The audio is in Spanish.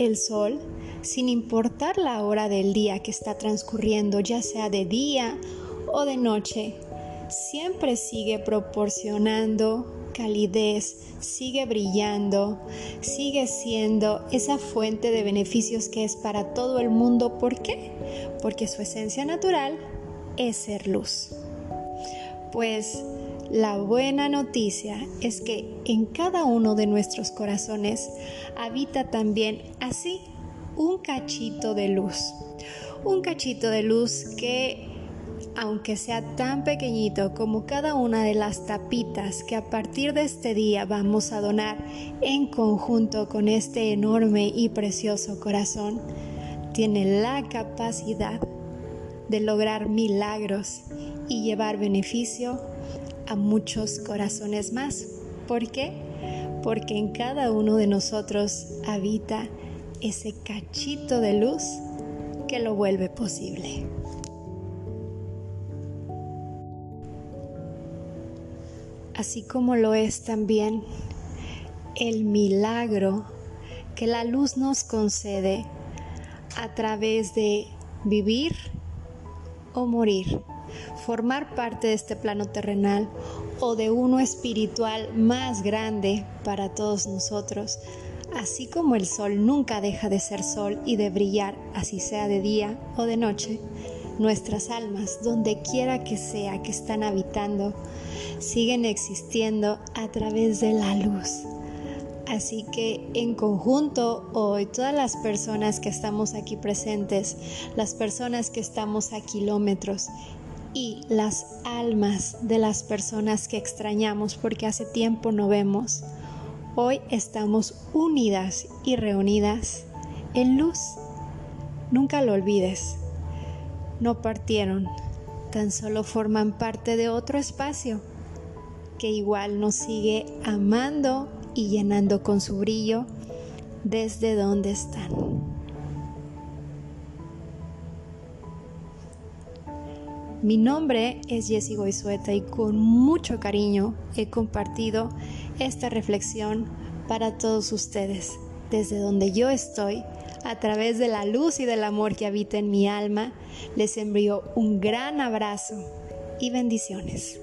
el sol, sin importar la hora del día que está transcurriendo, ya sea de día o de noche, siempre sigue proporcionando calidez, sigue brillando, sigue siendo esa fuente de beneficios que es para todo el mundo. ¿Por qué? Porque su esencia natural es ser luz. Pues la buena noticia es que en cada uno de nuestros corazones habita también así un cachito de luz. Un cachito de luz que aunque sea tan pequeñito como cada una de las tapitas que a partir de este día vamos a donar en conjunto con este enorme y precioso corazón, tiene la capacidad de lograr milagros y llevar beneficio a muchos corazones más. ¿Por qué? Porque en cada uno de nosotros habita ese cachito de luz que lo vuelve posible. así como lo es también el milagro que la luz nos concede a través de vivir o morir, formar parte de este plano terrenal o de uno espiritual más grande para todos nosotros, así como el sol nunca deja de ser sol y de brillar, así sea de día o de noche, nuestras almas, donde quiera que sea que están habitando, siguen existiendo a través de la luz. Así que en conjunto hoy todas las personas que estamos aquí presentes, las personas que estamos a kilómetros y las almas de las personas que extrañamos porque hace tiempo no vemos, hoy estamos unidas y reunidas en luz. Nunca lo olvides. No partieron, tan solo forman parte de otro espacio que igual nos sigue amando y llenando con su brillo desde donde están. Mi nombre es Jessie Goizueta y con mucho cariño he compartido esta reflexión para todos ustedes, desde donde yo estoy, a través de la luz y del amor que habita en mi alma, les envío un gran abrazo y bendiciones.